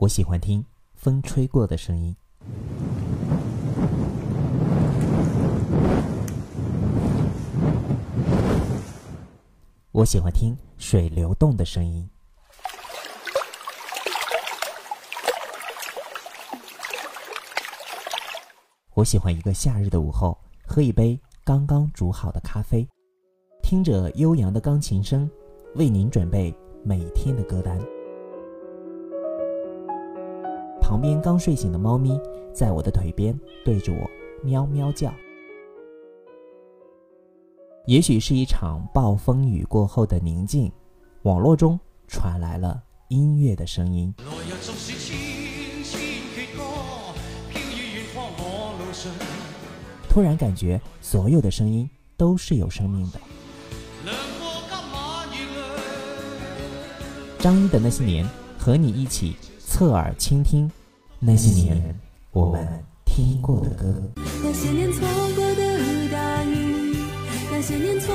我喜欢听风吹过的声音。我喜欢听水流动的声音。我喜欢一个夏日的午后，喝一杯刚刚煮好的咖啡，听着悠扬的钢琴声，为您准备每天的歌单。旁边刚睡醒的猫咪在我的腿边对着我喵喵叫。也许是一场暴风雨过后的宁静，网络中传来了音乐的声音。突然感觉所有的声音都是有生命的。张一的那些年，和你一起侧耳倾听那些年我们听过的歌。那些年错过的大雨，那些年错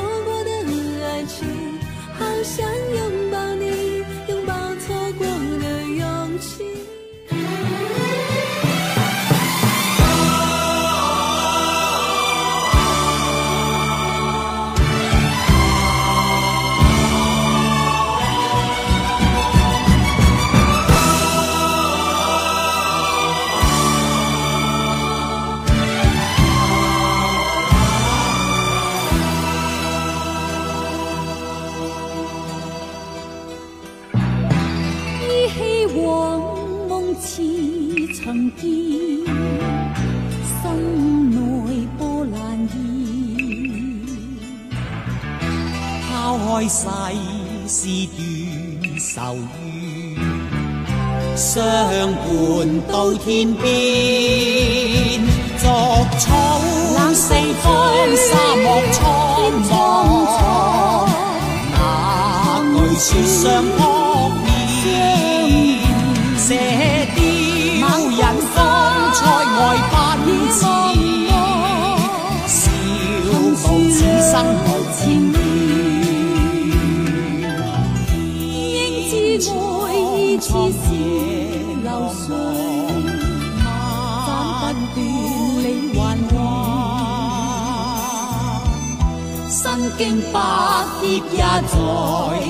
曾见，心内波澜现。抛开世事断愁怨，相伴到天边。逐草四方，沙漠苍茫，那句说相乱。身经百劫也在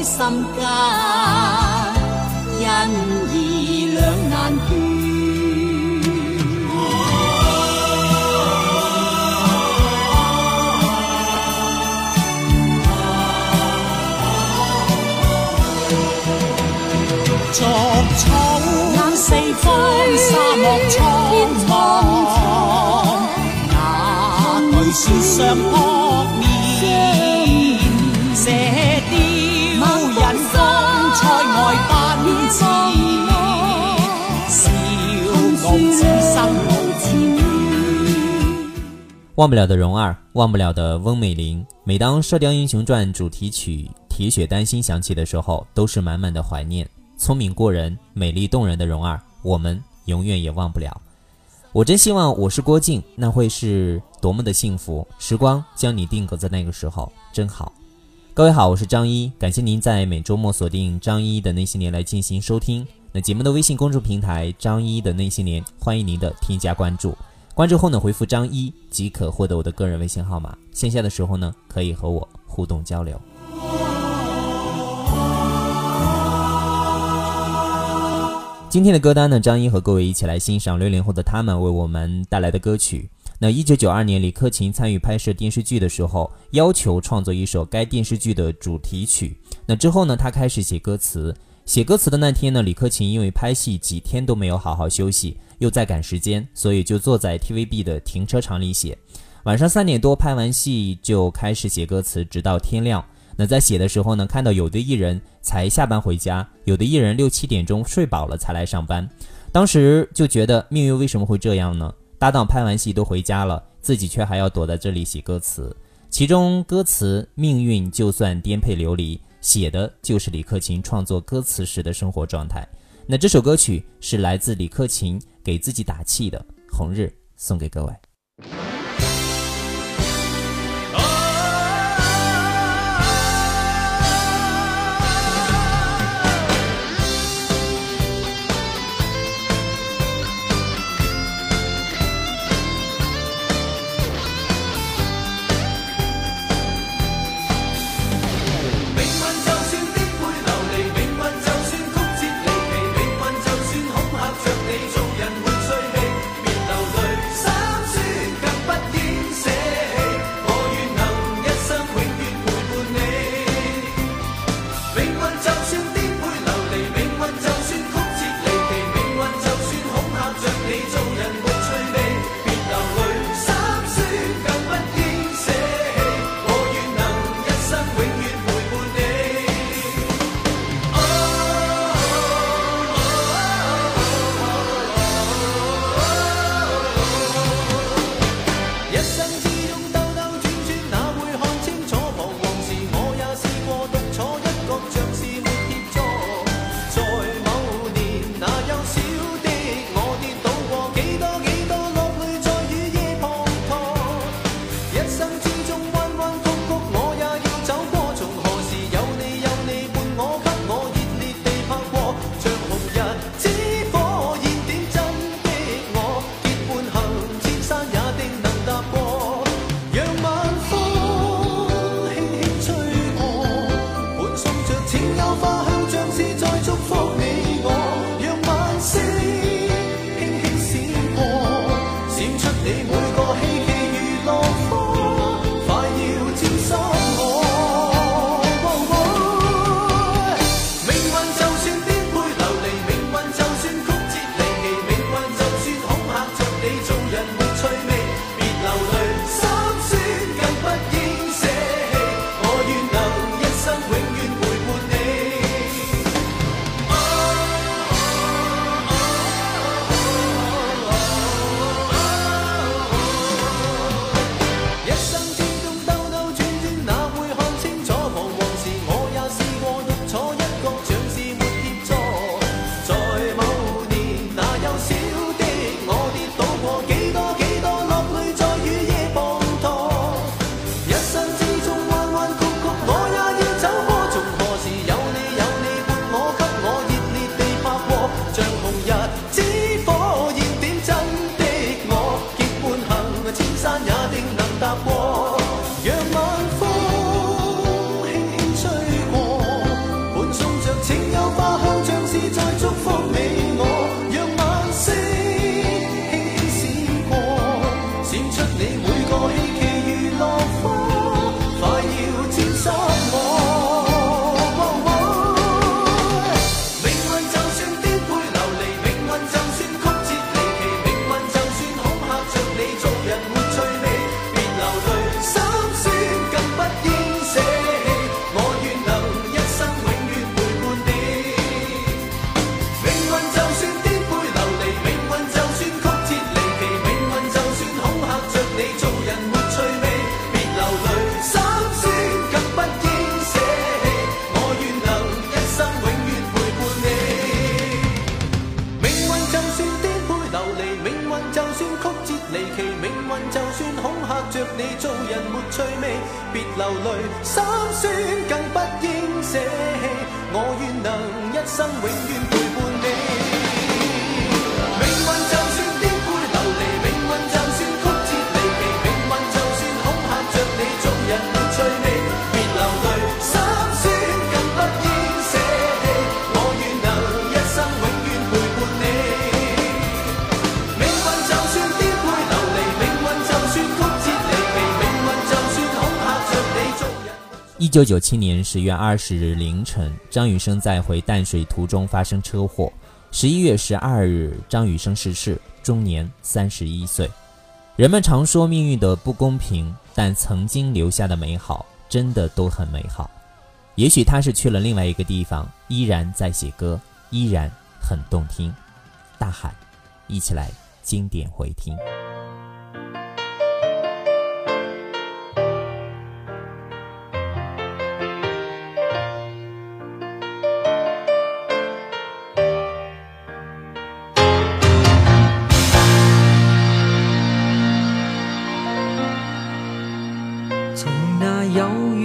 心间，因义两难断。沙漠苍茫，那句说相扑面，忘不了的蓉儿，忘不了的翁美玲。每当《射雕英雄传》主题曲《铁血丹心》响起的时候，都是满满的怀念。聪明过人、美丽动人的蓉儿，我们永远也忘不了。我真希望我是郭靖，那会是多么的幸福！时光将你定格在那个时候，真好。各位好，我是张一，感谢您在每周末锁定张一的那些年来进行收听。那节目的微信公众平台“张一的那些年”，欢迎您的添加关注。关注后呢，回复“张一”即可获得我的个人微信号码。线下的时候呢，可以和我互动交流。今天的歌单呢，张一和各位一起来欣赏六零后的他们为我们带来的歌曲。那一九九二年，李克勤参与拍摄电视剧的时候，要求创作一首该电视剧的主题曲。那之后呢，他开始写歌词。写歌词的那天呢，李克勤因为拍戏几天都没有好好休息，又在赶时间，所以就坐在 TVB 的停车场里写。晚上三点多拍完戏就开始写歌词，直到天亮。那在写的时候呢，看到有的艺人才下班回家，有的艺人六七点钟睡饱了才来上班。当时就觉得命运为什么会这样呢？搭档拍完戏都回家了，自己却还要躲在这里写歌词。其中歌词“命运就算颠沛流离”写的就是李克勤创作歌词时的生活状态。那这首歌曲是来自李克勤给自己打气的《红日》，送给各位。泪，心酸更不应舍弃。我愿能一生永远九九七年十月二十日凌晨，张雨生在回淡水途中发生车祸。十一月十二日，张雨生逝世，终年三十一岁。人们常说命运的不公平，但曾经留下的美好，真的都很美好。也许他是去了另外一个地方，依然在写歌，依然很动听。大海，一起来经典回听。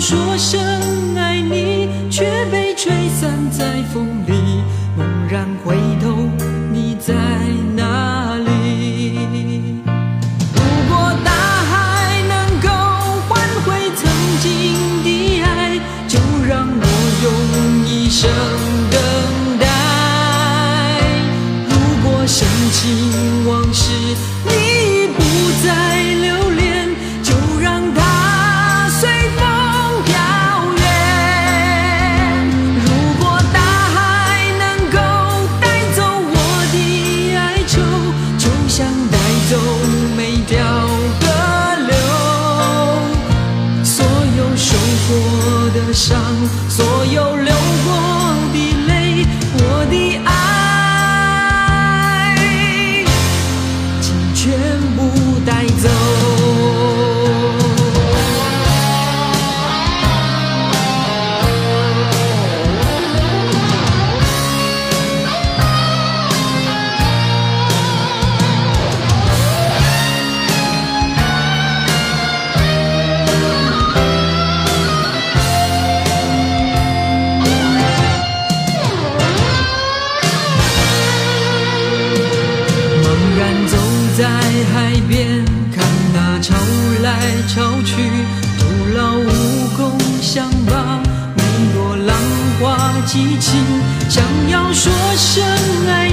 说声爱你，却被吹散在风激情。想要说声爱